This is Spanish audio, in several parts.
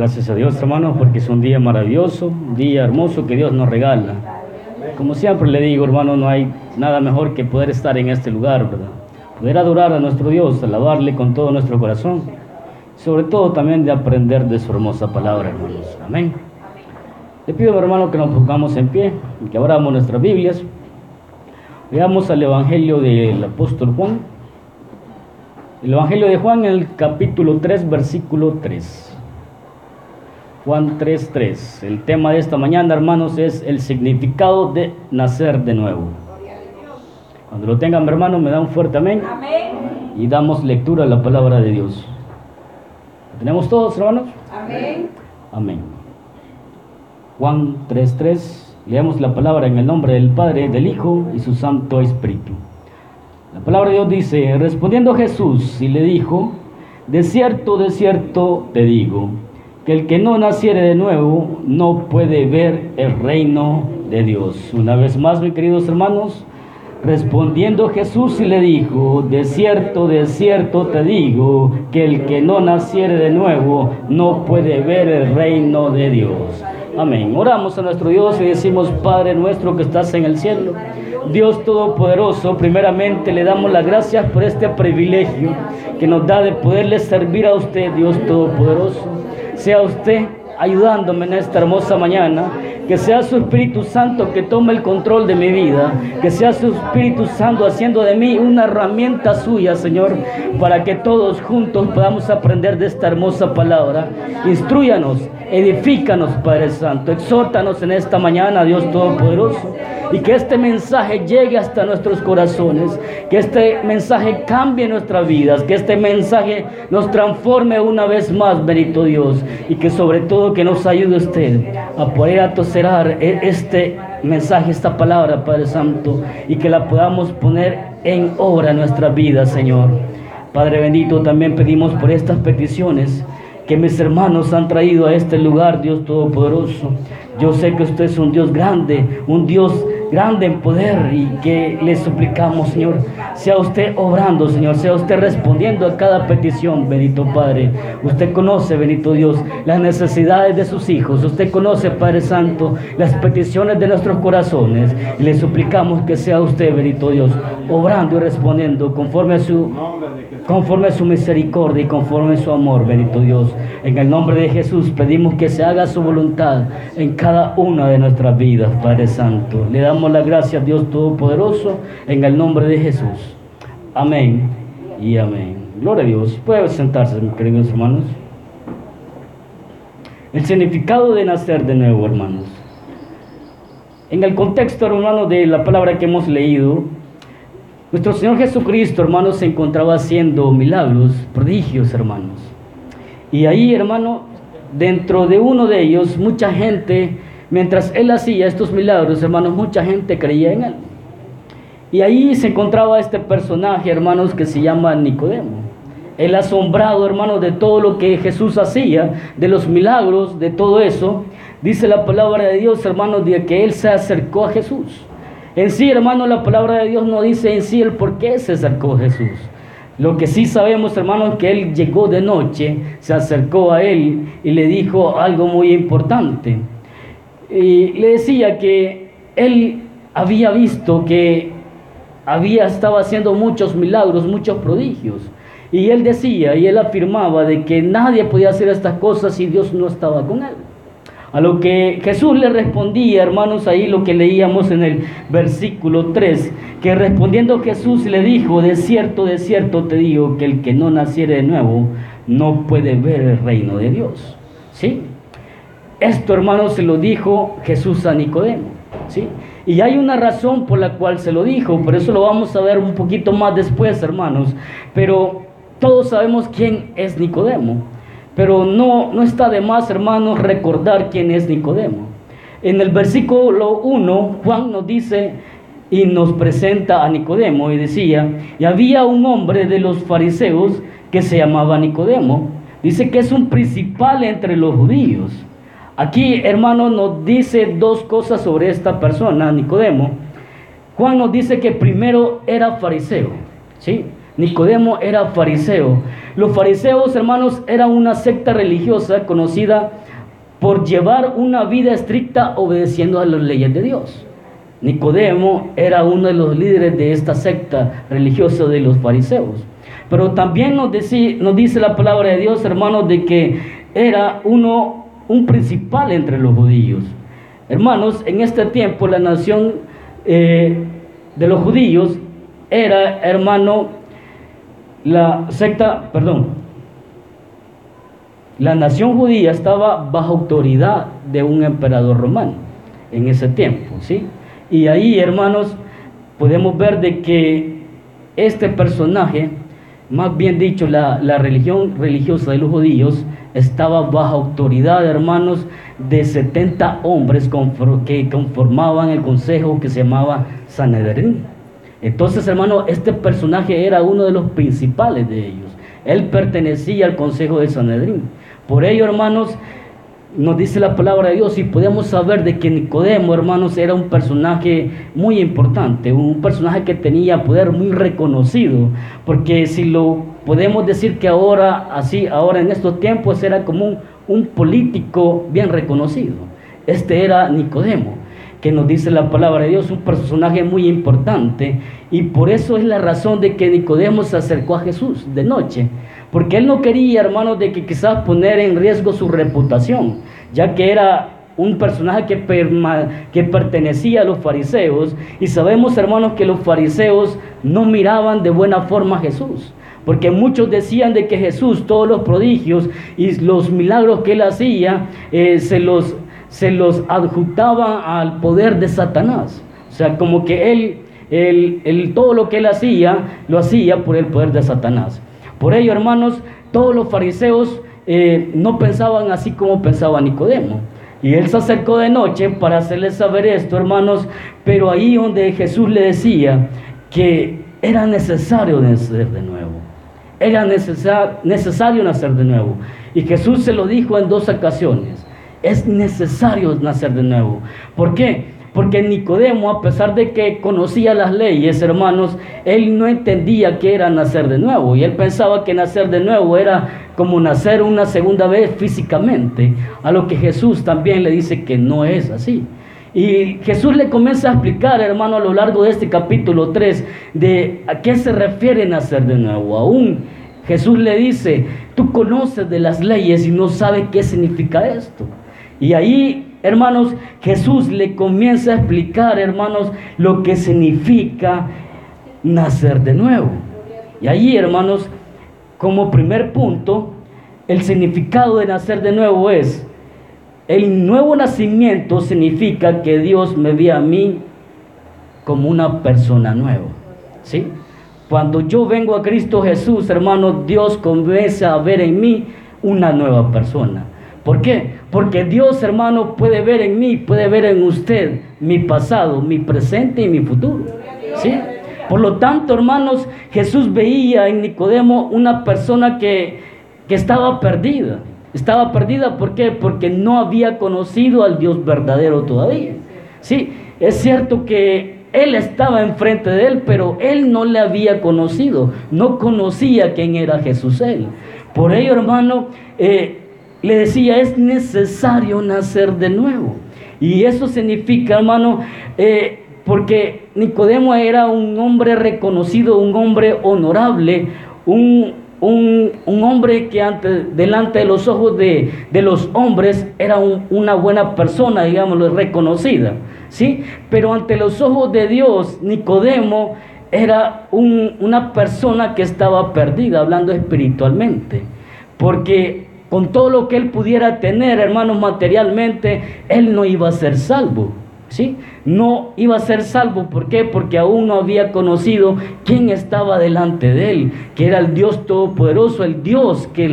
Gracias a Dios, hermanos, porque es un día maravilloso, un día hermoso que Dios nos regala. Como siempre le digo, hermano, no hay nada mejor que poder estar en este lugar, ¿verdad? Poder adorar a nuestro Dios, alabarle con todo nuestro corazón. Sobre todo también de aprender de su hermosa palabra, hermanos. Amén. Le pido, hermano, que nos pongamos en pie que abramos nuestras Biblias. Veamos al Evangelio del apóstol Juan. El Evangelio de Juan, el capítulo 3, versículo 3. Juan 3.3. El tema de esta mañana, hermanos, es el significado de nacer de nuevo. Cuando lo tengan, hermano, me da un fuerte amén. amén. Y damos lectura a la palabra de Dios. ¿Lo tenemos todos, hermanos? Amén. Amén. Juan 3.3. Leamos la palabra en el nombre del Padre, del Hijo y su Santo Espíritu. La palabra de Dios dice, respondiendo Jesús y le dijo, de cierto, de cierto te digo, que el que no naciere de nuevo no puede ver el reino de Dios. Una vez más, mis queridos hermanos, respondiendo Jesús y le dijo, de cierto, de cierto te digo, que el que no naciere de nuevo no puede ver el reino de Dios. Amén. Oramos a nuestro Dios y decimos, Padre nuestro que estás en el cielo, Dios Todopoderoso, primeramente le damos las gracias por este privilegio que nos da de poderle servir a usted, Dios Todopoderoso sea usted ayudándome en esta hermosa mañana, que sea su Espíritu Santo que tome el control de mi vida, que sea su Espíritu Santo haciendo de mí una herramienta suya, Señor, para que todos juntos podamos aprender de esta hermosa palabra. Instruyanos, edifícanos, Padre Santo, exhórtanos en esta mañana, Dios Todopoderoso. Y que este mensaje llegue hasta nuestros corazones, que este mensaje cambie nuestras vidas, que este mensaje nos transforme una vez más, bendito Dios, y que sobre todo que nos ayude usted a poder atoserar e-, este mensaje, esta palabra, Padre Santo, y que la podamos poner en obra en nuestra vida, Señor. Padre bendito, también pedimos por estas peticiones que mis hermanos han traído a este lugar, Dios Todopoderoso. Yo sé que usted es un Dios grande, un Dios grande en poder y que le suplicamos, Señor, sea usted obrando, Señor, sea usted respondiendo a cada petición, bendito Padre. Usted conoce, bendito Dios, las necesidades de sus hijos. Usted conoce, Padre Santo, las peticiones de nuestros corazones. Y le suplicamos que sea usted, bendito Dios, obrando y respondiendo conforme a su conforme a su misericordia y conforme a su amor, bendito Dios. En el nombre de Jesús pedimos que se haga su voluntad en cada una de nuestras vidas, Padre Santo. Le damos la gracia a Dios Todopoderoso en el nombre de Jesús. Amén y amén. Gloria a Dios. Puede sentarse, mis queridos hermanos. El significado de nacer de nuevo, hermanos. En el contexto, hermanos, de la palabra que hemos leído, nuestro Señor Jesucristo, hermanos, se encontraba haciendo milagros, prodigios, hermanos. Y ahí, hermano, dentro de uno de ellos, mucha gente, mientras Él hacía estos milagros, hermanos, mucha gente creía en Él. Y ahí se encontraba este personaje, hermanos, que se llama Nicodemo. El asombrado, hermanos, de todo lo que Jesús hacía, de los milagros, de todo eso. Dice la palabra de Dios, hermanos, de que Él se acercó a Jesús. En sí, hermano, la palabra de Dios no dice en sí el por qué se acercó Jesús. Lo que sí sabemos, hermano, es que Él llegó de noche, se acercó a Él y le dijo algo muy importante. Y le decía que Él había visto que había estaba haciendo muchos milagros, muchos prodigios. Y Él decía y Él afirmaba de que nadie podía hacer estas cosas si Dios no estaba con Él. A lo que Jesús le respondía, hermanos, ahí lo que leíamos en el versículo 3, que respondiendo Jesús le dijo, de cierto, de cierto te digo, que el que no naciere de nuevo no puede ver el reino de Dios. ¿Sí? Esto, hermanos, se lo dijo Jesús a Nicodemo. ¿Sí? Y hay una razón por la cual se lo dijo, por eso lo vamos a ver un poquito más después, hermanos. Pero todos sabemos quién es Nicodemo. Pero no, no está de más, hermanos, recordar quién es Nicodemo. En el versículo 1, Juan nos dice y nos presenta a Nicodemo y decía, y había un hombre de los fariseos que se llamaba Nicodemo. Dice que es un principal entre los judíos. Aquí, hermanos, nos dice dos cosas sobre esta persona, Nicodemo. Juan nos dice que primero era fariseo, ¿sí? Nicodemo era fariseo. Los fariseos, hermanos, eran una secta religiosa conocida por llevar una vida estricta obedeciendo a las leyes de Dios. Nicodemo era uno de los líderes de esta secta religiosa de los fariseos. Pero también nos, nos dice la palabra de Dios, hermanos, de que era uno, un principal entre los judíos. Hermanos, en este tiempo la nación eh, de los judíos era, hermano, la secta, perdón, la nación judía estaba bajo autoridad de un emperador romano en ese tiempo, ¿sí? Y ahí, hermanos, podemos ver de que este personaje, más bien dicho, la, religión religiosa de los judíos, estaba bajo autoridad, hermanos, de 70 hombres que conformaban el consejo que se llamaba Sanedrín. Entonces, hermano, este personaje era uno de los principales de ellos. Él pertenecía al consejo de Sanedrín. Por ello, hermanos, nos dice la palabra de Dios y podemos saber de que Nicodemo, hermanos, era un personaje muy importante, un personaje que tenía poder muy reconocido, porque si lo podemos decir que ahora, así, ahora en estos tiempos era como un, un político bien reconocido. Este era Nicodemo, que nos dice la palabra de Dios, un personaje muy importante, y por eso es la razón de que Nicodemo se acercó a Jesús de noche porque él no quería, hermanos, de que quizás poner en riesgo su reputación, ya que era un personaje que, que pertenecía a los fariseos. Y sabemos, hermanos, que los fariseos no miraban de buena forma a Jesús. Porque muchos decían de que Jesús, todos los prodigios y los milagros que él hacía, eh, se, los, se los adjuntaba al poder de Satanás. O sea, como que él, él, todo lo que él hacía, lo hacía por el poder de Satanás. Por ello, hermanos, todos los fariseos eh, no pensaban así como pensaba Nicodemo. Y él se acercó de noche para hacerles saber esto, hermanos, pero ahí donde Jesús le decía que era necesario nacer de nuevo. Era necesario nacer de nuevo. Y Jesús se lo dijo en dos ocasiones. Es necesario nacer de nuevo. ¿Por qué? Porque Nicodemo, a pesar de que conocía las leyes, hermanos, él no entendía que era nacer de nuevo. Y él pensaba que nacer de nuevo era como nacer una segunda vez físicamente. A lo que Jesús también le dice que no es así. Y Jesús le comienza a explicar, hermano, a lo largo de este capítulo 3, de a qué se refiere nacer de nuevo. Aún Jesús le dice, tú conoces de las leyes y no sabes qué significa esto. Y ahí hermanos, Jesús le comienza a explicar, hermanos, lo que significa nacer de nuevo. Y allí, hermanos, como primer punto, el significado de nacer de nuevo es, el nuevo nacimiento significa que Dios me ve a mí como una persona nueva. ¿Sí? Cuando yo vengo a Cristo Jesús, hermanos, Dios comienza a ver en mí una nueva persona. ¿Por qué? Porque Dios, hermano, puede ver en mí, puede ver en usted mi pasado, mi presente y mi futuro. ¿Sí? Por lo tanto, hermanos, Jesús veía en Nicodemo una persona que, que estaba perdida. Estaba perdida, ¿por qué? Porque no había conocido al Dios verdadero todavía. Sí, es cierto que él estaba enfrente de él, pero él no le había conocido, no conocía quién era Jesús él. Por ello, hermano, eh, le decía, es necesario nacer de nuevo. Y eso significa, hermano, eh, porque Nicodemo era un hombre reconocido, un hombre honorable, un, hombre que ante, delante de los ojos de, los hombres era una buena persona, digámoslo, reconocida. ¿sí? Pero ante los ojos de Dios, Nicodemo era una persona que estaba perdida, hablando espiritualmente. Porque con todo lo que él pudiera tener, hermanos, materialmente, él no iba a ser salvo. ¿Sí? No iba a ser salvo, ¿por qué? Porque aún no había conocido quién estaba delante de él, que era el Dios Todopoderoso, el Dios que,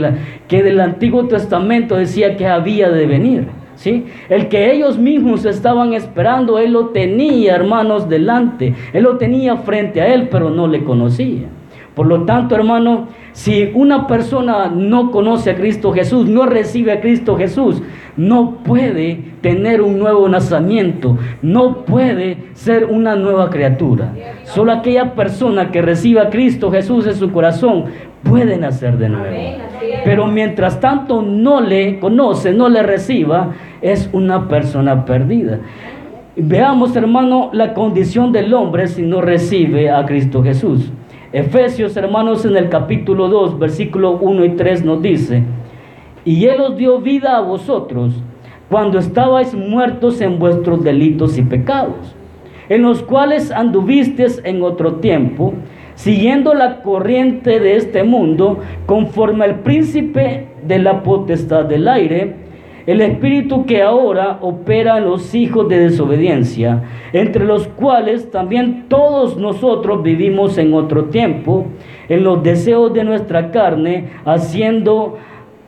del Antiguo Testamento decía que había de venir. ¿Sí? El que ellos mismos estaban esperando, él lo tenía, hermanos, delante, él lo tenía frente a él, pero no le conocía. Por lo tanto, hermano, si una persona no conoce a Cristo Jesús, no recibe a Cristo Jesús, no puede tener un nuevo nacimiento, no puede ser una nueva criatura. Solo aquella persona que reciba a Cristo Jesús en su corazón puede nacer de nuevo. Pero mientras tanto no le conoce, no le reciba, es una persona perdida. Veamos, hermano, la condición del hombre si no recibe a Cristo Jesús. Efesios, hermanos, en el capítulo 2, versículo 1 y 3 nos dice, y Él os dio vida a vosotros cuando estabais muertos en vuestros delitos y pecados, en los cuales anduvisteis en otro tiempo, siguiendo la corriente de este mundo, conforme al príncipe de la potestad del aire, el espíritu que ahora opera en los hijos de desobediencia, entre los cuales también todos nosotros vivimos en otro tiempo, en los deseos de nuestra carne, haciendo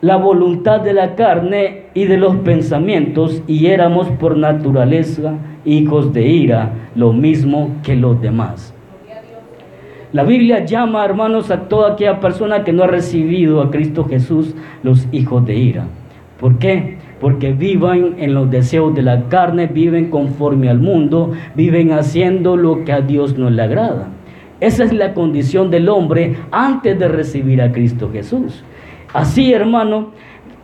la voluntad de la carne y de los pensamientos, y éramos por naturaleza hijos de ira, lo mismo que los demás. La Biblia llama, hermanos, a toda aquella persona que no ha recibido a Cristo Jesús los hijos de ira. ¿Por qué? Porque viven en los deseos de la carne, viven conforme al mundo, viven haciendo lo que a Dios no le agrada. Esa es la condición del hombre antes de recibir a Cristo Jesús. Así, hermano,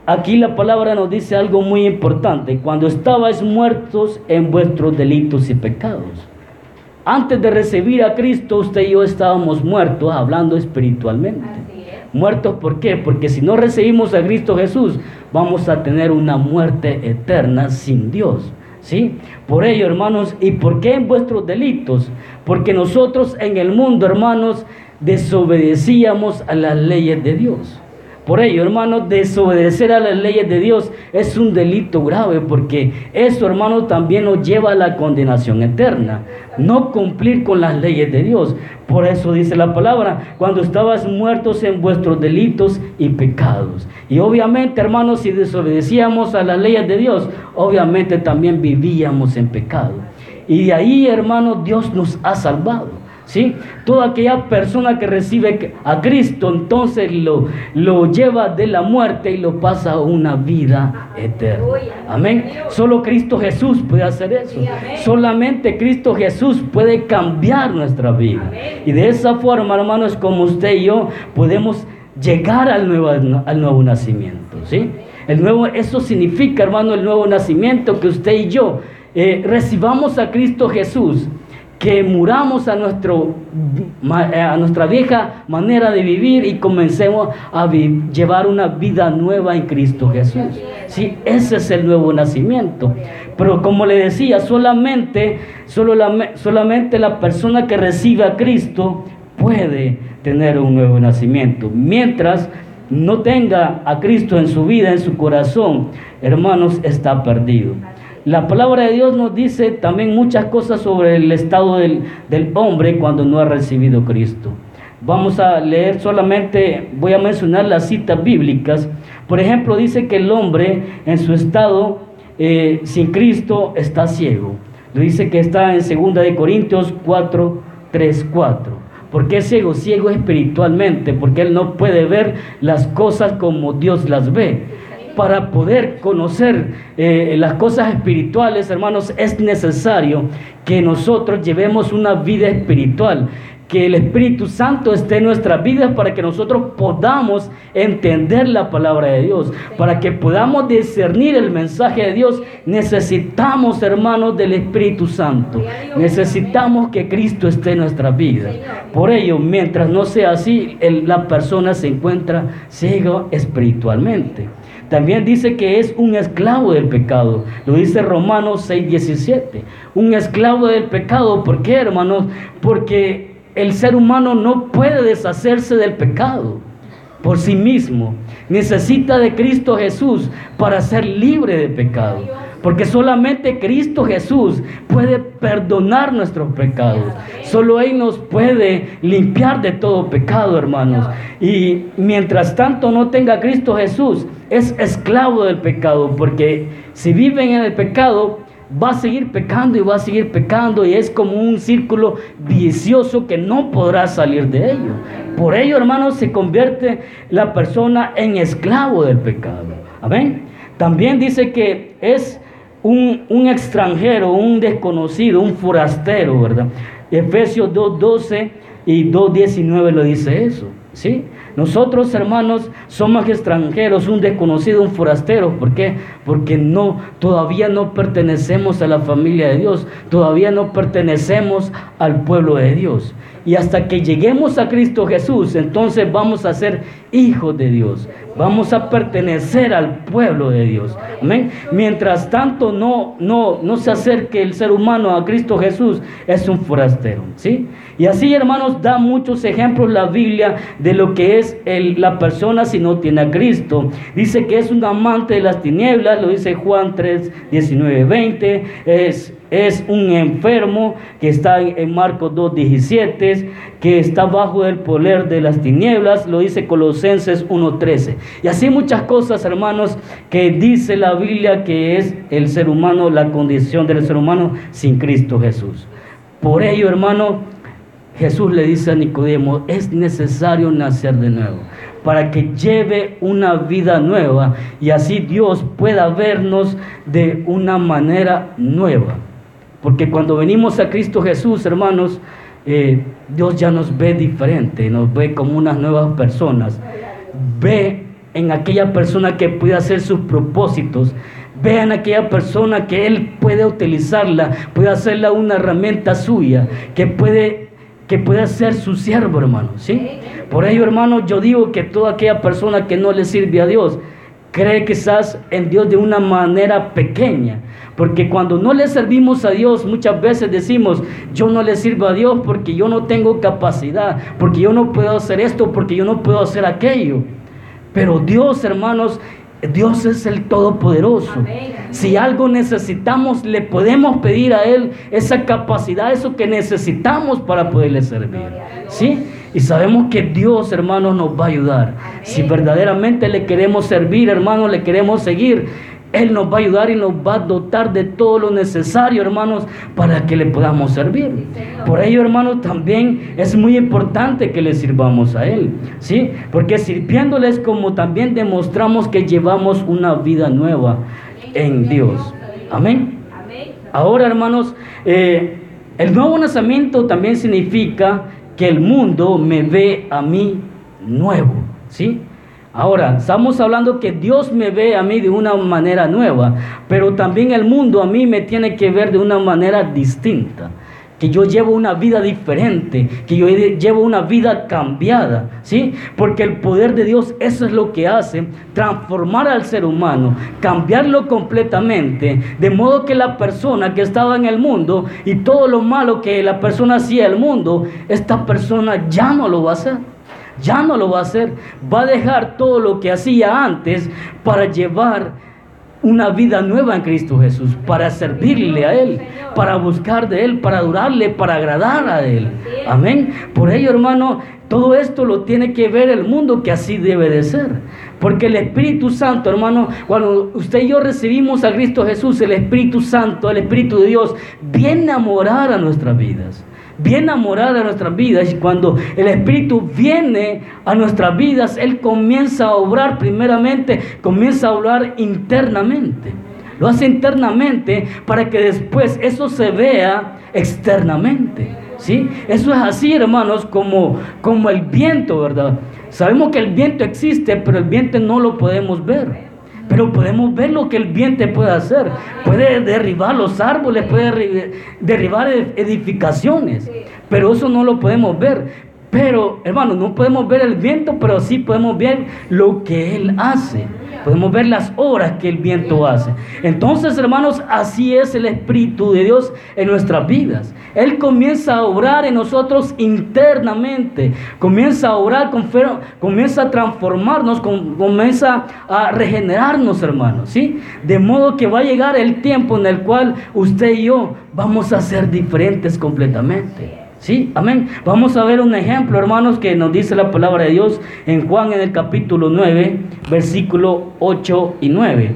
aquí la palabra nos dice algo muy importante. Cuando estabais muertos en vuestros delitos y pecados. Antes de recibir a Cristo, usted y yo estábamos muertos, hablando espiritualmente. Muertos, ¿por qué? Porque si no recibimos a Cristo Jesús, vamos a tener una muerte eterna sin Dios. ¿Sí? Por ello, hermanos, ¿y por qué en vuestros delitos? Porque nosotros en el mundo, hermanos, desobedecíamos a las leyes de Dios. Por ello, hermanos, desobedecer a las leyes de Dios es un delito grave porque eso, hermanos, también nos lleva a la condenación eterna. No cumplir con las leyes de Dios. Por eso dice la palabra, cuando estabas muertos en vuestros delitos y pecados. Y obviamente, hermanos, si desobedecíamos a las leyes de Dios, obviamente también vivíamos en pecado. Y de ahí, hermanos, Dios nos ha salvado. ¿Sí? Toda aquella persona que recibe a Cristo entonces lo, lo lleva de la muerte y lo pasa a una vida eterna. Amén. Solo Cristo Jesús puede hacer eso. Solamente Cristo Jesús puede cambiar nuestra vida. Y de esa forma, hermanos, como usted y yo podemos llegar al nuevo, al nuevo nacimiento, ¿sí? El nuevo, eso significa, hermano, el nuevo nacimiento que usted y yo eh, recibamos a Cristo Jesús que muramos a, nuestro, eh, a nuestra vieja manera de vivir y comencemos a llevar una vida nueva en Cristo Jesús. Sí, ese es el nuevo nacimiento. Pero como le decía, solamente, solo la, solamente la persona que recibe a Cristo puede tener un nuevo nacimiento. Mientras no tenga a Cristo en su vida, en su corazón, hermanos, está perdido. La palabra de Dios nos dice también muchas cosas sobre el estado del, hombre cuando no ha recibido Cristo. Vamos a leer solamente, voy a mencionar las citas bíblicas. Por ejemplo, dice que el hombre en su estado eh, sin Cristo está ciego. Lo dice que está en 2 de Corintios 4, 3, 4. ¿Por qué es ciego? Ciego espiritualmente, porque él no puede ver las cosas como Dios las ve para poder conocer eh, las cosas espirituales, hermanos, es necesario que nosotros llevemos una vida espiritual que el Espíritu Santo esté en nuestras vidas para que nosotros podamos entender la palabra de Dios, para que podamos discernir el mensaje de Dios. Necesitamos, hermanos, del Espíritu Santo. Necesitamos que Cristo esté en nuestras vidas. Por ello, mientras no sea así, la persona se encuentra ciega espiritualmente. También dice que es un esclavo del pecado. Lo dice Romanos 6:17. Un esclavo del pecado. ¿Por qué, hermanos? Porque el ser humano no puede deshacerse del pecado por sí mismo. Necesita de Cristo Jesús para ser libre de pecado. Porque solamente Cristo Jesús puede perdonar nuestros pecados. Solo Él nos puede limpiar de todo pecado, hermanos. Y mientras tanto no tenga Cristo Jesús, es esclavo del pecado. Porque si viven en el pecado, va a seguir pecando y va a seguir pecando y es como un círculo vicioso que no podrá salir de ello. Por ello, hermanos, se convierte la persona en esclavo del pecado. Amén. También dice que es un, un extranjero, un desconocido, un forastero, ¿verdad? Efesios 2.12 y 2.19 lo dice eso, ¿sí? Nosotros, hermanos, somos extranjeros, un desconocido, un forastero. ¿Por qué? Porque no, todavía no pertenecemos a la familia de Dios, todavía no pertenecemos al pueblo de Dios. Y hasta que lleguemos a Cristo Jesús, entonces vamos a ser hijos de Dios. Vamos a pertenecer al pueblo de Dios. Amén. Mientras tanto no, no, no se acerque el ser humano a Cristo Jesús, es un forastero. ¿sí? Y así, hermanos, da muchos ejemplos la Biblia de lo que es la persona si no tiene a Cristo. Dice que es un amante de las tinieblas, lo dice Juan 3, 19, 20. Es es un enfermo que está en Marcos 2.17, que está bajo el poder de las tinieblas, lo dice Colosenses 1.13. Y así muchas cosas, hermanos, que dice la Biblia que es el ser humano, la condición del ser humano sin Cristo Jesús. Por ello, hermano, Jesús le dice a Nicodemo, es necesario nacer de nuevo para que lleve una vida nueva y así Dios pueda vernos de una manera nueva. Porque cuando venimos a Cristo Jesús, hermanos, eh, Dios ya nos ve diferente, nos ve como unas nuevas personas. Ve en aquella persona que puede hacer sus propósitos. Ve en aquella persona que Él puede utilizarla, puede hacerla una herramienta suya, que puede, que puede ser su siervo, hermano. ¿sí? Por ello, hermano, yo digo que toda aquella persona que no le sirve a Dios, cree quizás en Dios de una manera pequeña. Porque cuando no le servimos a Dios, muchas veces decimos, yo no le sirvo a Dios porque yo no tengo capacidad, porque yo no puedo hacer esto, porque yo no puedo hacer aquello. Pero Dios, hermanos, Dios es el Todopoderoso. Si algo necesitamos, le podemos pedir a Él esa capacidad, eso que necesitamos para poderle servir. ¿Sí? Y sabemos que Dios, hermanos, nos va a ayudar. Si verdaderamente le queremos servir, hermanos, le queremos seguir, él nos va a ayudar y nos va a dotar de todo lo necesario, hermanos, para que le podamos servir. Por ello, hermanos, también es muy importante que le sirvamos a Él, ¿sí? Porque sirviéndoles como también demostramos que llevamos una vida nueva en Dios. Amén. Ahora, hermanos, eh, el nuevo nacimiento también significa que el mundo me ve a mí nuevo, ¿sí? Ahora, estamos hablando que Dios me ve a mí de una manera nueva, pero también el mundo a mí me tiene que ver de una manera distinta. Que yo llevo una vida diferente, que yo llevo una vida cambiada, ¿sí? Porque el poder de Dios, eso es lo que hace, transformar al ser humano, cambiarlo completamente, de modo que la persona que estaba en el mundo y todo lo malo que la persona hacía en el mundo, esta persona ya no lo va a hacer ya no lo va a hacer. Va a dejar todo lo que hacía antes para llevar una vida nueva en Cristo Jesús, para servirle a Él, para buscar de Él, para adorarle, para agradar a Él. Amén. Por ello, hermano, todo esto lo tiene que ver el mundo que así debe de ser. Porque el Espíritu Santo, hermano, cuando usted y yo recibimos a Cristo Jesús, el Espíritu Santo, el Espíritu de Dios, viene a morar a nuestras vidas bien amorada a nuestras vidas. Y cuando el Espíritu viene a nuestras vidas, Él comienza a obrar primeramente, comienza a obrar internamente. Lo hace internamente para que después eso se vea externamente. ¿Sí? Eso es así, hermanos, como, como el viento, ¿verdad? Sabemos que el viento existe, pero el viento no lo podemos ver. Pero podemos ver lo que el viento puede hacer. Puede derribar los árboles, puede derribar edificaciones. Pero eso no lo podemos ver. Pero, hermano, no podemos ver el viento, pero sí podemos ver lo que Él hace. Podemos ver las obras que el viento hace. Entonces, hermanos, así es el Espíritu de Dios en nuestras vidas. Él comienza a obrar en nosotros internamente. Comienza a obrar, comienza a transformarnos, comienza a regenerarnos, hermanos. ¿sí? De modo que va a llegar el tiempo en el cual usted y yo vamos a ser diferentes completamente. Sí, amén. Vamos a ver un ejemplo, hermanos, que nos dice la palabra de Dios en Juan en el capítulo 9, versículo 8 y 9.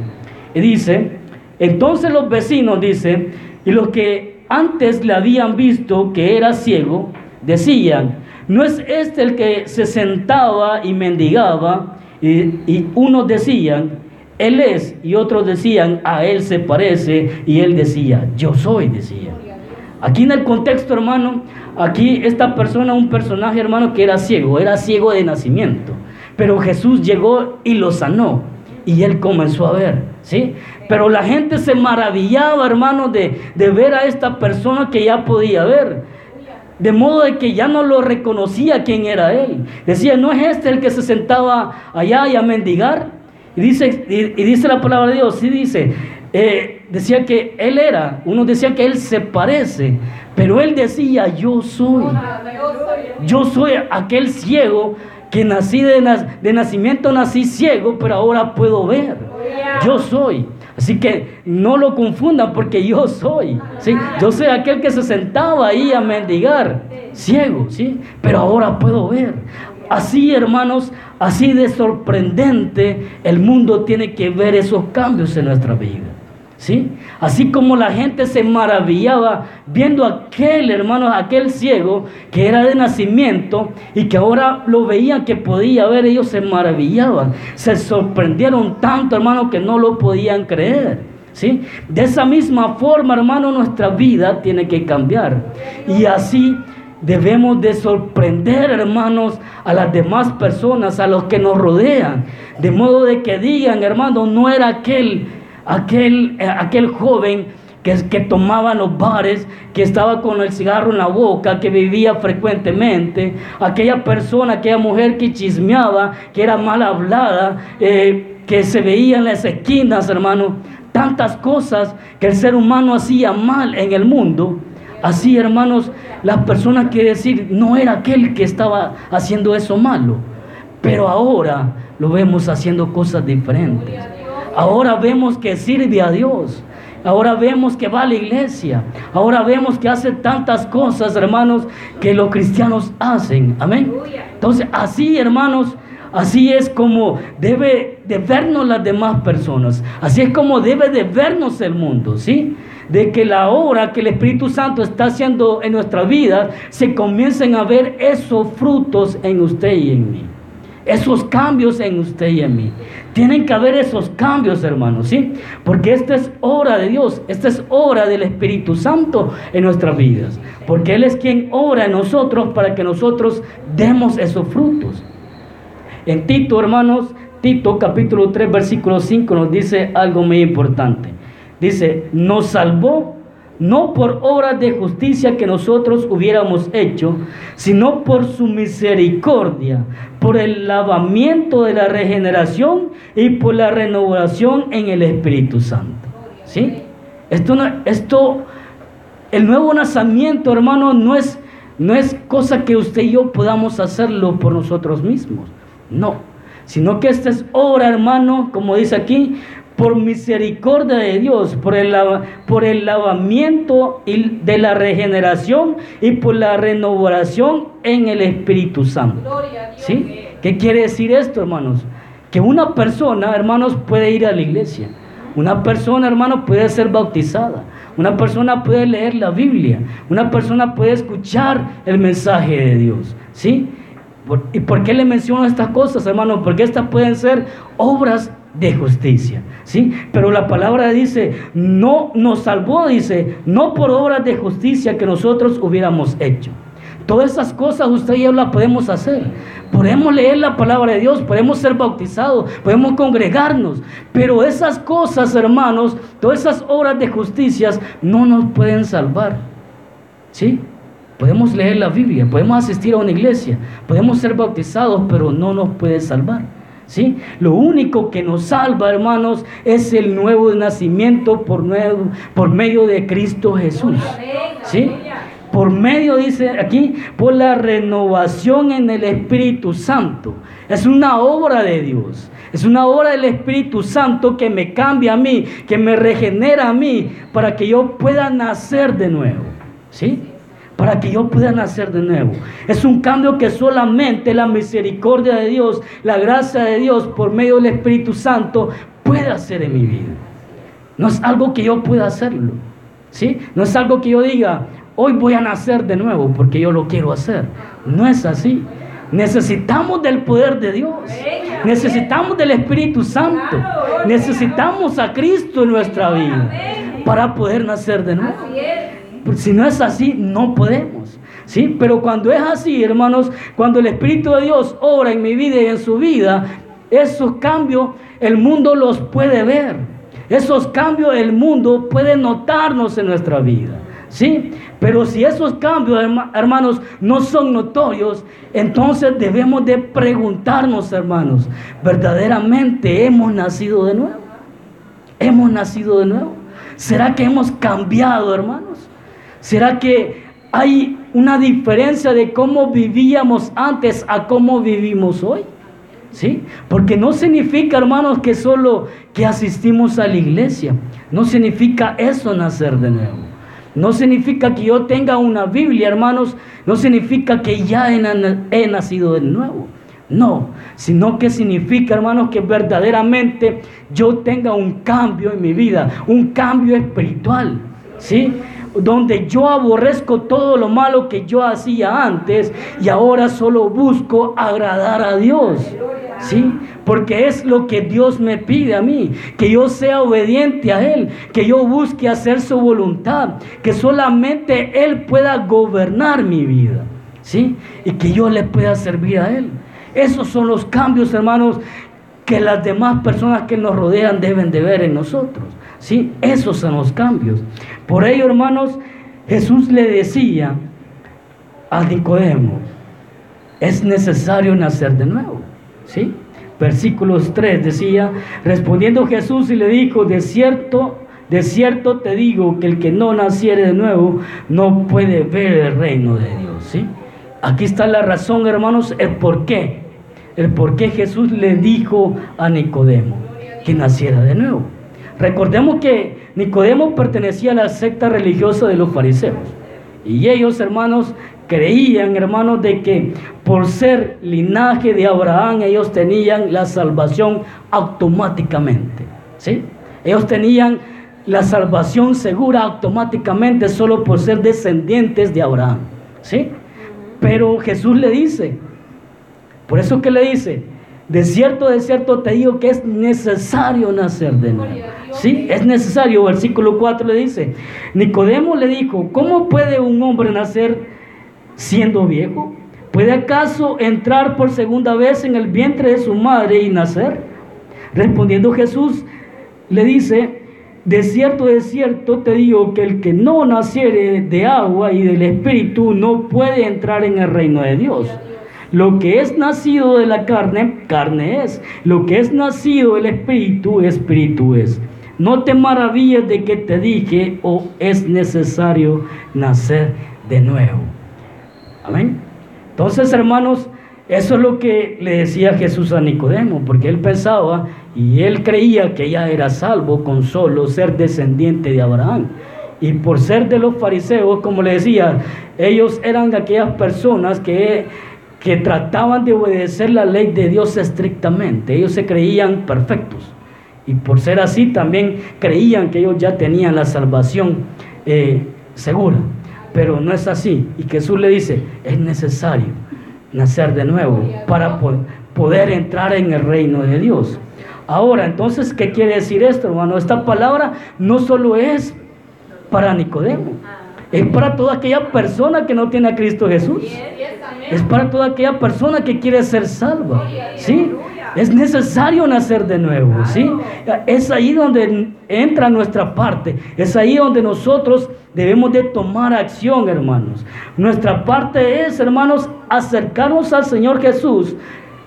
Y dice, Entonces los vecinos, dice, y los que antes le habían visto que era ciego, decían, ¿no es este el que se sentaba y mendigaba? Y, y unos decían, Él es, y otros decían, a Él se parece, y Él decía, yo soy, decía. Aquí en el contexto, hermano, aquí esta persona, un personaje, hermano, que era ciego, era ciego de nacimiento. Pero Jesús llegó y lo sanó y él comenzó a ver, ¿sí? Pero la gente se maravillaba, hermano, de, de ver a esta persona que ya podía ver. De modo de que ya no lo reconocía quién era él. Decía, ¿no es este el que se sentaba allá y a mendigar? Y dice, y, dice la palabra de Dios, sí dice, eh, decía que él era, uno decía que él se parece, pero él decía, yo soy. Yo soy aquel ciego que nací de, nacimiento, nací ciego, pero ahora puedo ver. Yo soy. Así que no lo confundan porque yo soy. ¿sí? Yo soy aquel que se sentaba ahí a mendigar, ciego, ¿sí? pero ahora puedo ver. Así, hermanos, así de sorprendente, el mundo tiene que ver esos cambios en nuestra vida. ¿Sí? Así como la gente se maravillaba viendo aquel hermano, aquel ciego que era de nacimiento y que ahora lo veían que podía ver, ellos se maravillaban, se sorprendieron tanto, hermano, que no lo podían creer. ¿Sí? De esa misma forma, hermano, nuestra vida tiene que cambiar. Y así debemos de sorprender, hermanos, a las demás personas, a los que nos rodean. De modo de que digan, hermano, no era aquel aquel, eh, aquel joven que, que tomaba los bares, que estaba con el cigarro en la boca, que vivía frecuentemente, aquella persona, aquella mujer que chismeaba, que era mal hablada, eh, que se veía en las esquinas, hermano, tantas cosas que el ser humano hacía mal en el mundo. Así, hermanos, las personas que decir, no era aquel que estaba haciendo eso malo, pero ahora lo vemos haciendo cosas diferentes. Ahora vemos que sirve a Dios. Ahora vemos que va a la iglesia. Ahora vemos que hace tantas cosas, hermanos, que los cristianos hacen. Amén. Entonces, así, hermanos, así es como debe de vernos las demás personas. Así es como debe de vernos el mundo, ¿sí? De que la obra que el Espíritu Santo está haciendo en nuestra vida se comiencen a ver esos frutos en usted y en mí esos cambios en usted y en mí. Tienen que haber esos cambios, hermanos, ¿sí? Porque esta es hora de Dios, esta es hora del Espíritu Santo en nuestras vidas. Porque Él es quien ora en nosotros para que nosotros demos esos frutos. En Tito, hermanos, Tito capítulo 3, versículo 5 nos dice algo muy importante. Dice, nos salvó no por obras de justicia que nosotros hubiéramos hecho, sino por su misericordia, por el lavamiento de la regeneración y por la renovación en el Espíritu Santo. ¿Sí? Esto, no, esto el nuevo nacimiento, hermano, no es, no es cosa que usted y yo podamos hacerlo por nosotros mismos. No, sino que esta es obra, hermano, como dice aquí, por misericordia de Dios, por el, por el lavamiento de la regeneración y por la renovación en el Espíritu Santo. ¿Sí? ¿Qué quiere decir esto, hermanos? Que una persona, hermanos, puede ir a la iglesia. Una persona, hermanos, puede ser bautizada. Una persona puede leer la Biblia. Una persona puede escuchar el mensaje de Dios. ¿Sí? ¿Y por qué le menciono estas cosas, hermanos? Porque estas pueden ser obras de justicia, ¿sí? Pero la palabra dice, no nos salvó, dice, no por obras de justicia que nosotros hubiéramos hecho. Todas esas cosas usted y yo las podemos hacer. Podemos leer la palabra de Dios, podemos ser bautizados, podemos congregarnos. Pero esas cosas, hermanos, todas esas obras de justicia no nos pueden salvar. ¿Sí? Podemos leer la Biblia, podemos asistir a una iglesia, podemos ser bautizados, pero no nos puede salvar. ¿Sí? Lo único que nos salva, hermanos, es el nuevo nacimiento por, nuevo, por medio de Cristo Jesús. ¿Sí? Por medio, dice aquí, por la renovación en el Espíritu Santo. Es una obra de Dios. Es una obra del Espíritu Santo que me cambia a mí, que me regenera a mí, para que yo pueda nacer de nuevo. ¿Sí? Para que yo pueda nacer de nuevo. Es un cambio que solamente la misericordia de Dios, la gracia de Dios por medio del Espíritu Santo puede hacer en mi vida. No es algo que yo pueda hacerlo. ¿Sí? No es algo que yo diga, hoy voy a nacer de nuevo porque yo lo quiero hacer. No es así. Necesitamos del poder de Dios. Necesitamos del Espíritu Santo. Necesitamos a Cristo en nuestra vida para poder nacer de nuevo. Si no es así, no podemos. ¿Sí? Pero cuando es así, hermanos, cuando el Espíritu de Dios obra en mi vida y en su vida, esos cambios el mundo los puede ver. Esos cambios el mundo puede notarnos en nuestra vida. ¿Sí? Pero si esos cambios, hermanos, no son notorios, entonces debemos de preguntarnos, hermanos, ¿verdaderamente hemos nacido de nuevo? ¿Hemos nacido de nuevo? ¿Será que hemos cambiado, hermanos? ¿Será que hay una diferencia de cómo vivíamos antes a cómo vivimos hoy? ¿Sí? Porque no significa, hermanos, que solo que asistimos a la iglesia. No significa eso nacer de nuevo. No significa que yo tenga una Biblia, hermanos. No significa que ya he, nacido de nuevo. No, sino que significa, hermanos, que verdaderamente yo tenga un cambio en mi vida, un cambio espiritual. ¿Sí? Donde yo aborrezco todo lo malo que yo hacía antes y ahora solo busco agradar a Dios. ¿Sí? Porque es lo que Dios me pide a mí, que yo sea obediente a Él, que yo busque hacer su voluntad, que solamente Él pueda gobernar mi vida, ¿sí? Y que yo le pueda servir a Él. Esos son los cambios, hermanos, que las demás personas que nos rodean deben de ver en nosotros. ¿Sí? Esos son los cambios. Por ello, hermanos, Jesús le decía a Nicodemo, es necesario nacer de nuevo, ¿sí? Versículos 3 decía, respondiendo Jesús y le dijo, de cierto, de cierto te digo que el que no naciere de nuevo no puede ver el reino de Dios, ¿sí? Aquí está la razón, hermanos, el por qué. El por qué Jesús le dijo a Nicodemo que naciera de nuevo. Recordemos que Nicodemo pertenecía a la secta religiosa de los fariseos. Y ellos, hermanos, creían, hermanos, de que por ser linaje de Abraham, ellos tenían la salvación automáticamente. ¿Sí? Ellos tenían la salvación segura automáticamente solo por ser descendientes de Abraham. ¿Sí? Pero Jesús le dice, por eso que le dice, de cierto, de cierto te digo que es necesario nacer de nuevo. Sí, es necesario. Versículo 4 le dice, Nicodemo le dijo, ¿cómo puede un hombre nacer siendo viejo? ¿Puede acaso entrar por segunda vez en el vientre de su madre y nacer? Respondiendo Jesús, le dice, de cierto, de cierto te digo que el que no naciere de agua y del Espíritu no puede entrar en el reino de Dios. Lo que es nacido de la carne, carne es. Lo que es nacido del Espíritu, Espíritu es. No te maravilles de que te dije o es necesario nacer de nuevo. Amén. Entonces, hermanos, eso es lo que le decía Jesús a Nicodemo, porque él pensaba y él creía que ya era salvo con solo ser descendiente de Abraham. Y por ser de los fariseos, como le decía, ellos eran aquellas personas que que trataban de obedecer la ley de Dios estrictamente. Ellos se creían perfectos. Y por ser así también creían que ellos ya tenían la salvación eh, segura. Pero no es así. Y Jesús le dice, es necesario nacer de nuevo para poder entrar en el reino de Dios. Ahora, entonces, ¿qué quiere decir esto, hermano? Esta palabra no solo es para Nicodemo, es para toda aquella persona que no tiene a Cristo Jesús. Es para toda aquella persona que quiere ser salva. ¿Sí? Es necesario nacer de nuevo, ¿sí? Es ahí donde entra nuestra parte. Es ahí donde nosotros debemos de tomar acción, hermanos. Nuestra parte es, hermanos, acercarnos al Señor Jesús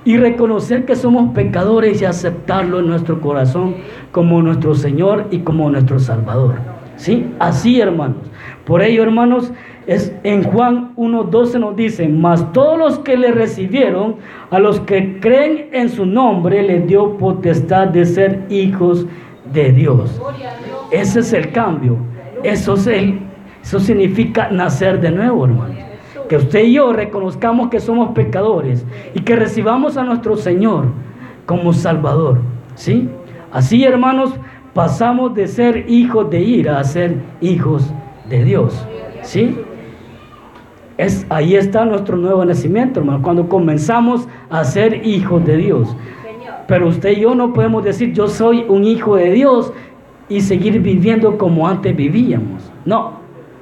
y reconocer que somos pecadores y aceptarlo en nuestro corazón como nuestro Señor y como nuestro Salvador. ¿Sí? Así, hermanos. Por ello, hermanos, es, en Juan 1.12 nos dice, mas todos los que le recibieron, a los que creen en su nombre, les dio potestad de ser hijos de Dios. Ese es el cambio. Eso, es el, eso significa nacer de nuevo, hermanos. Que usted y yo reconozcamos que somos pecadores y que recibamos a nuestro Señor como Salvador. ¿Sí? Así, hermanos, pasamos de ser hijos de ira a ser hijos de Dios. ¿Sí? Es, ahí está nuestro nuevo nacimiento, hermano, cuando comenzamos a ser hijos de Dios. Pero usted y yo no podemos decir yo soy un hijo de Dios y seguir viviendo como antes vivíamos. No,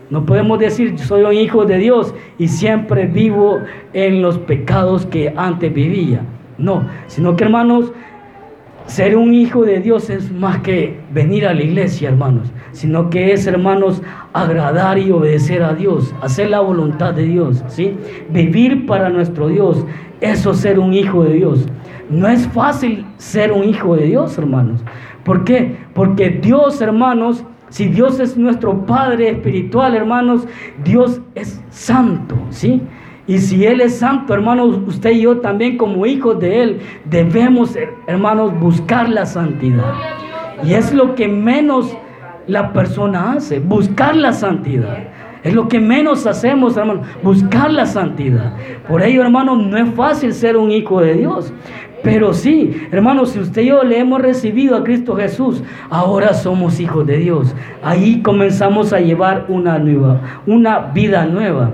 no podemos decir yo soy un hijo de Dios y siempre vivo en los pecados que antes vivía. No, sino que hermanos, ser un hijo de Dios es más que venir a la iglesia, hermanos, sino que es, hermanos, agradar y obedecer a Dios, hacer la voluntad de Dios, ¿sí? Vivir para nuestro Dios, eso es ser un hijo de Dios. No es fácil ser un hijo de Dios, hermanos. ¿Por qué? Porque Dios, hermanos, si Dios es nuestro Padre espiritual, hermanos, Dios es santo, ¿sí? Y si Él es santo, hermanos, usted y yo también como hijos de Él debemos, hermanos, buscar la santidad. Y es lo que menos la persona hace, buscar la santidad. Es lo que menos hacemos, hermanos, buscar la santidad. Por ello, hermanos, no es fácil ser un hijo de Dios. Pero sí, hermanos, si usted y yo le hemos recibido a Cristo Jesús, ahora somos hijos de Dios. Ahí comenzamos a llevar una nueva, una vida nueva.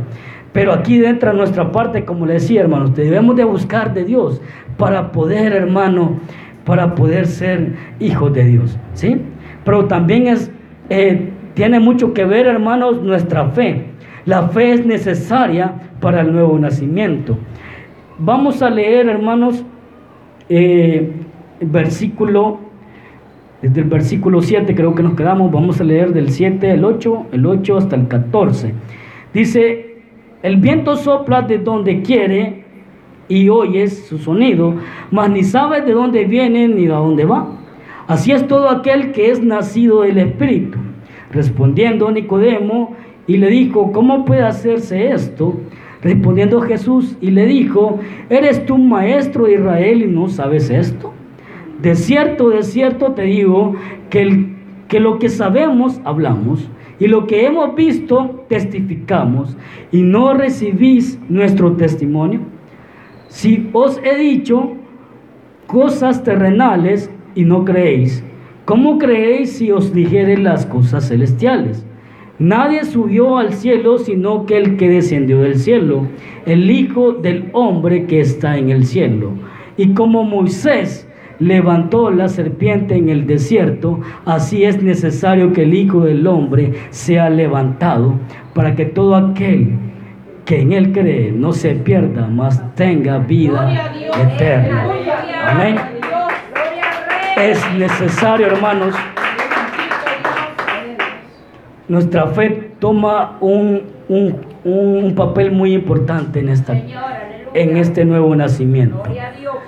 Pero aquí dentro de nuestra parte, como le decía, hermanos, debemos de buscar de Dios para poder, hermano, para poder ser hijos de Dios, ¿sí? Pero también es, eh, tiene mucho que ver, hermanos, nuestra fe. La fe es necesaria para el nuevo nacimiento. Vamos a leer, hermanos, eh, versículo, desde el versículo 7 creo que nos quedamos, vamos a leer del 7 al 8, el 8 hasta el 14. Dice, el viento sopla de donde quiere y oyes su sonido, mas ni sabes de dónde viene ni de dónde va. Así es todo aquel que es nacido del Espíritu. Respondiendo Nicodemo y le dijo, ¿cómo puede hacerse esto? Respondiendo Jesús y le dijo, ¿eres tú maestro de Israel y no sabes esto? De cierto, de cierto te digo que, que lo que sabemos hablamos y lo que hemos visto testificamos y no recibís nuestro testimonio. Si os he dicho cosas terrenales y no creéis, ¿cómo creéis si os dijere las cosas celestiales? Nadie subió al cielo sino que el que descendió del cielo, el Hijo del hombre que está en el cielo. Y como Moisés levantó la serpiente en el desierto, así es necesario que el Hijo del Hombre sea levantado para que todo aquel que en él cree no se pierda, mas tenga vida eterna. Amén. Es necesario, hermanos. Nuestra fe toma un, un, papel muy importante en, esta, en este nuevo nacimiento.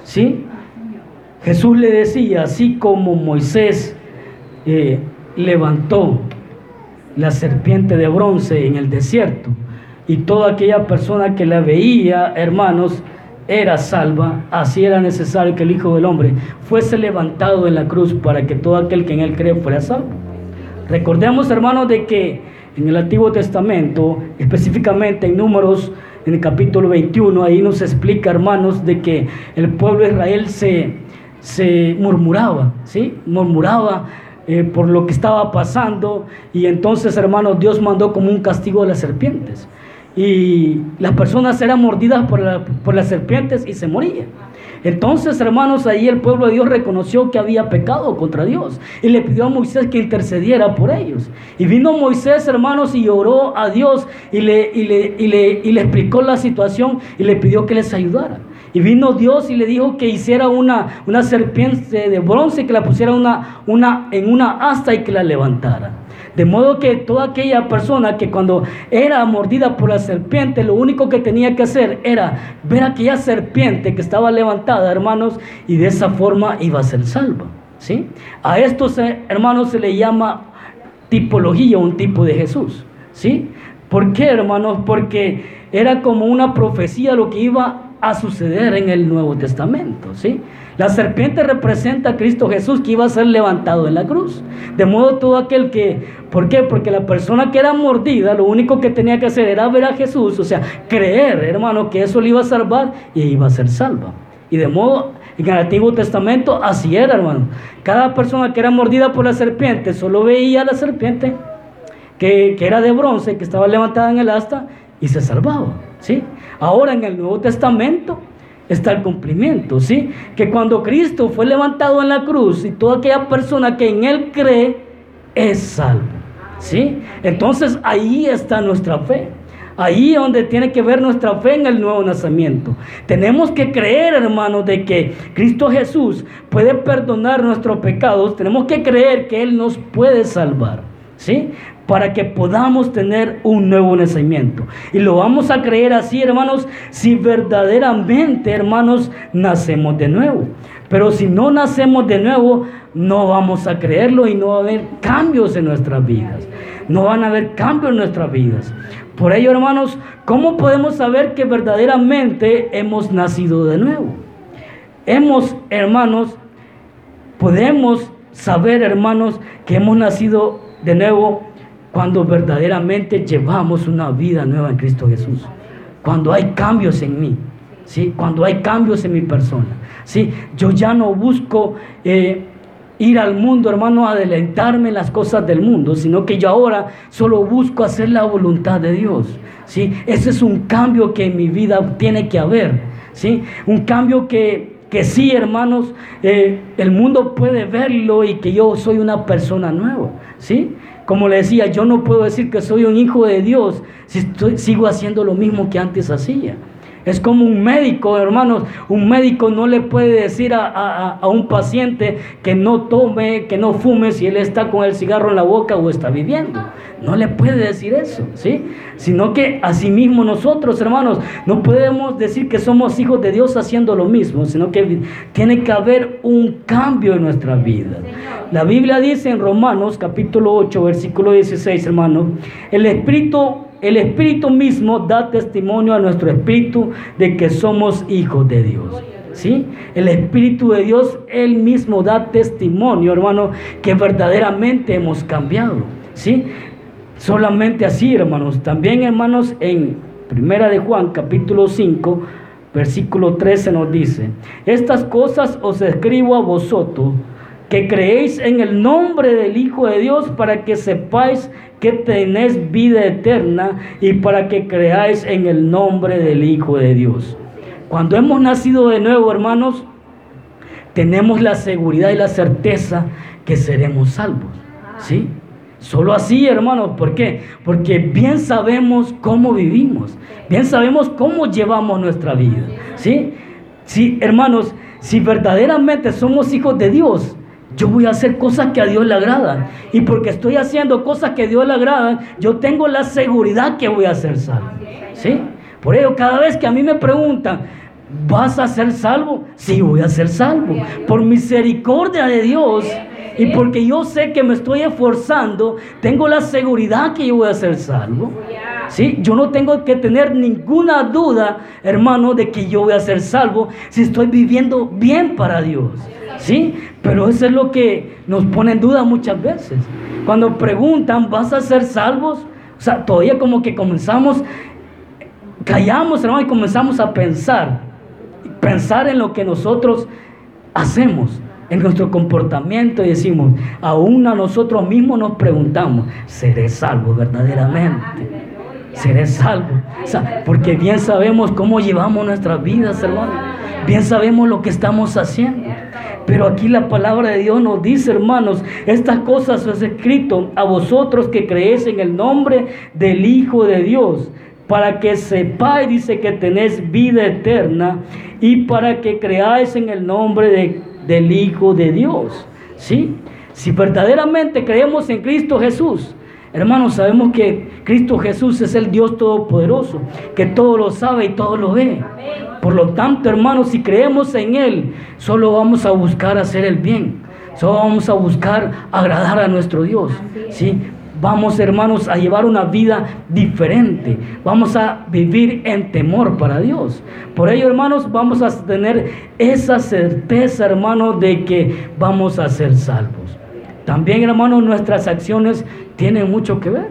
¿Sí? Jesús le decía, así como Moisés eh, levantó la serpiente de bronce en el desierto y toda aquella persona que la veía, hermanos, era salva, así era necesario que el Hijo del Hombre fuese levantado en la cruz para que todo aquel que en él cree fuera salvo. Recordemos, hermanos, de que en el Antiguo Testamento, específicamente en números, en el capítulo 21, ahí nos explica, hermanos, de que el pueblo de Israel se, se murmuraba, ¿sí? Murmuraba eh, por lo que estaba pasando y entonces, hermanos, Dios mandó como un castigo a las serpientes. Y las personas eran mordidas por, por las serpientes y se morían. Entonces, hermanos, ahí el pueblo de Dios reconoció que había pecado contra Dios y le pidió a Moisés que intercediera por ellos. Y vino Moisés, hermanos, y oró a Dios y le, y le, y le, y le explicó la situación y le pidió que les ayudara. Y vino Dios y le dijo que hiciera una, una serpiente de bronce, que la pusiera una, una, en una asta y que la levantara. De modo que toda aquella persona que cuando era mordida por la serpiente, lo único que tenía que hacer era ver aquella serpiente que estaba levantada, hermanos, y de esa forma iba a ser salva. ¿sí? A estos hermanos se le llama tipología, un tipo de Jesús. ¿sí? ¿Por qué, hermanos? Porque era como una profecía lo que iba a suceder en el Nuevo Testamento, ¿sí? La serpiente representa a Cristo Jesús que iba a ser levantado en la cruz. De modo todo aquel que, ¿por qué? Porque la persona que era mordida, lo único que tenía que hacer era ver a Jesús, o sea, creer, hermano, que eso le iba a salvar y iba a ser salva. Y de modo, En el Antiguo Testamento así era, hermano. Cada persona que era mordida por la serpiente solo veía a la serpiente que, que era de bronce, que estaba levantada en el asta y se salvaba. ¿sí? Ahora en el Nuevo Testamento está el cumplimiento, ¿sí? Que cuando Cristo fue levantado en la cruz y toda aquella persona que en Él cree es salvo, ¿sí? Entonces ahí está nuestra fe. Ahí es donde tiene que ver nuestra fe en el nuevo nacimiento. Tenemos que creer, hermanos, de que Cristo Jesús puede perdonar nuestros pecados. Tenemos que creer que Él nos puede salvar. ¿Sí? Para que podamos tener un nuevo nacimiento. Y lo vamos a creer así, hermanos, si verdaderamente, hermanos, nacemos de nuevo. Pero si no nacemos de nuevo, no vamos a creerlo y no va a haber cambios en nuestras vidas. No van a haber cambios en nuestras vidas. Por ello, hermanos, ¿cómo podemos saber que verdaderamente hemos nacido de nuevo? Hemos, hermanos, podemos saber, hermanos, que hemos nacido de nuevo cuando verdaderamente llevamos una vida nueva en Cristo Jesús. Cuando hay cambios en mí, ¿sí? Cuando hay cambios en mi persona, ¿sí? Yo ya no busco eh, ir al mundo, hermano, a adelantarme las cosas del mundo, sino que yo ahora solo busco hacer la voluntad de Dios, ¿sí? Ese es un cambio que en mi vida tiene que haber, ¿sí? Un cambio que que sí, hermanos, eh, el mundo puede verlo y que yo soy una persona nueva, ¿sí? Como le decía, yo no puedo decir que soy un hijo de Dios si sigo haciendo lo mismo que antes hacía. Es como un médico, hermanos. Un médico no le puede decir a, un paciente que no tome, que no fume si él está con el cigarro en la boca o está viviendo. No le puede decir eso, ¿sí? Sino que asimismo nosotros, hermanos, no podemos decir que somos hijos de Dios haciendo lo mismo, sino que tiene que haber un cambio en nuestra vida. La Biblia dice en Romanos capítulo 8, versículo 16, hermanos, el Espíritu el Espíritu mismo da testimonio a nuestro espíritu de que somos hijos de Dios. ¿Sí? El Espíritu de Dios, Él mismo da testimonio, hermano, que verdaderamente hemos cambiado. ¿Sí? Solamente así, hermanos. También, hermanos, en Primera de Juan, capítulo 5, versículo 13 nos dice, estas cosas os escribo a vosotros que creéis en el nombre del Hijo de Dios para que sepáis que tenéis vida eterna y para que creáis en el nombre del Hijo de Dios. Cuando hemos nacido de nuevo, hermanos, tenemos la seguridad y la certeza que seremos salvos. ¿Sí? Solo así, hermanos. ¿Por qué? Porque bien sabemos cómo vivimos. Bien sabemos cómo llevamos nuestra vida. ¿Sí? Sí, hermanos, si verdaderamente somos hijos de Dios, yo voy a hacer cosas que a Dios le agradan. Y porque estoy haciendo cosas que a Dios le agradan, yo tengo la seguridad que voy a ser salvo. ¿Sí? Por ello, cada vez que a mí me preguntan, ¿vas a ser salvo? Sí, voy a ser salvo. Por misericordia de Dios. Y porque yo sé que me estoy esforzando, tengo la seguridad que yo voy a ser salvo. ¿Sí? Yo no tengo que tener ninguna duda, hermano, de que yo voy a ser salvo si estoy viviendo bien para Dios. ¿Sí? Pero eso es lo que nos pone en duda muchas veces. Cuando preguntan, ¿vas a ser salvos? O sea, todavía como que comenzamos, callamos, hermano, y comenzamos a pensar. Pensar en lo que nosotros hacemos, en nuestro comportamiento y decimos, aún a nosotros mismos nos preguntamos, ¿seré salvo verdaderamente? ¿Seré salvo? Porque bien sabemos cómo llevamos nuestras vidas, hermano. Bien sabemos lo que estamos haciendo. Pero aquí la palabra de Dios nos dice, hermanos, estas cosas os he escrito a vosotros que creéis en el nombre del Hijo de Dios, para que sepáis, dice, que tenéis vida eterna y para que creáis en el nombre del Hijo de Dios. ¿Sí? Si verdaderamente creemos en Cristo Jesús, Hermanos, sabemos que Cristo Jesús es el Dios Todopoderoso, que todo lo sabe y todo lo ve. Por lo tanto, hermanos, si creemos en Él, solo vamos a buscar hacer el bien. Solo vamos a buscar agradar a nuestro Dios. ¿sí? Vamos, hermanos, a llevar una vida diferente. Vamos a vivir en temor para Dios. Por ello, hermanos, vamos a tener esa certeza, hermanos, de que vamos a ser salvos. También, hermanos, nuestras acciones tienen mucho que ver.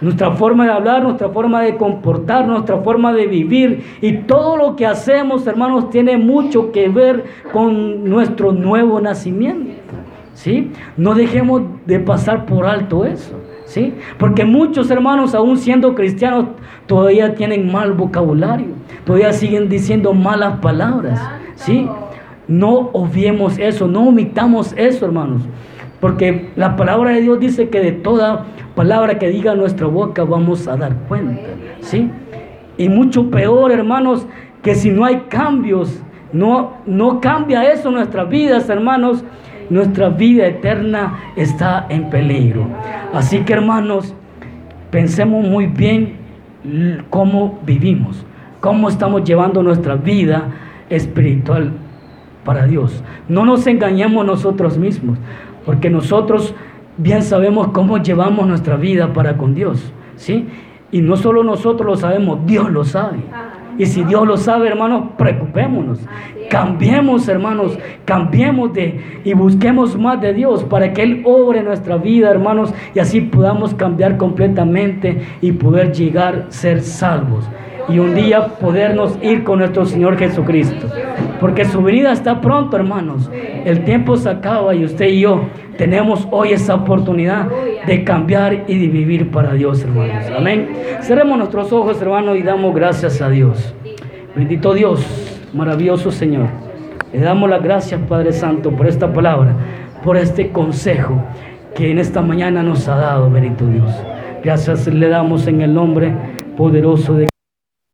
Nuestra forma de hablar, nuestra forma de comportar, nuestra forma de vivir y todo lo que hacemos, hermanos, tiene mucho que ver con nuestro nuevo nacimiento. ¿Sí? No dejemos de pasar por alto eso. ¿Sí? Porque muchos hermanos, aún siendo cristianos, todavía tienen mal vocabulario, todavía siguen diciendo malas palabras. ¿Sí? No obviemos eso, no omitamos eso, hermanos. Porque la palabra de Dios dice que de toda palabra que diga nuestra boca vamos a dar cuenta. ¿Sí? Y mucho peor, hermanos, que si no hay cambios, no, no cambia eso nuestras vidas, hermanos, nuestra vida eterna está en peligro. Así que, hermanos, pensemos muy bien cómo vivimos, cómo estamos llevando nuestra vida espiritual para Dios. No nos engañemos nosotros mismos. Porque nosotros bien sabemos cómo llevamos nuestra vida para con Dios. ¿sí? Y no solo nosotros lo sabemos, Dios lo sabe. Y si Dios lo sabe, hermanos, preocupémonos. Cambiemos, hermanos, cambiemos de y busquemos más de Dios para que Él obre nuestra vida, hermanos, y así podamos cambiar completamente y poder llegar a ser salvos. Y un día podernos ir con nuestro Señor Jesucristo. Porque su venida está pronto, hermanos. El tiempo se acaba y usted y yo tenemos hoy esa oportunidad de cambiar y de vivir para Dios, hermanos. Amén. Cerremos nuestros ojos, hermanos, y damos gracias a Dios. Bendito Dios, maravilloso Señor. Le damos las gracias, Padre Santo, por esta palabra, por este consejo que en esta mañana nos ha dado, bendito Dios. Gracias le damos en el nombre poderoso de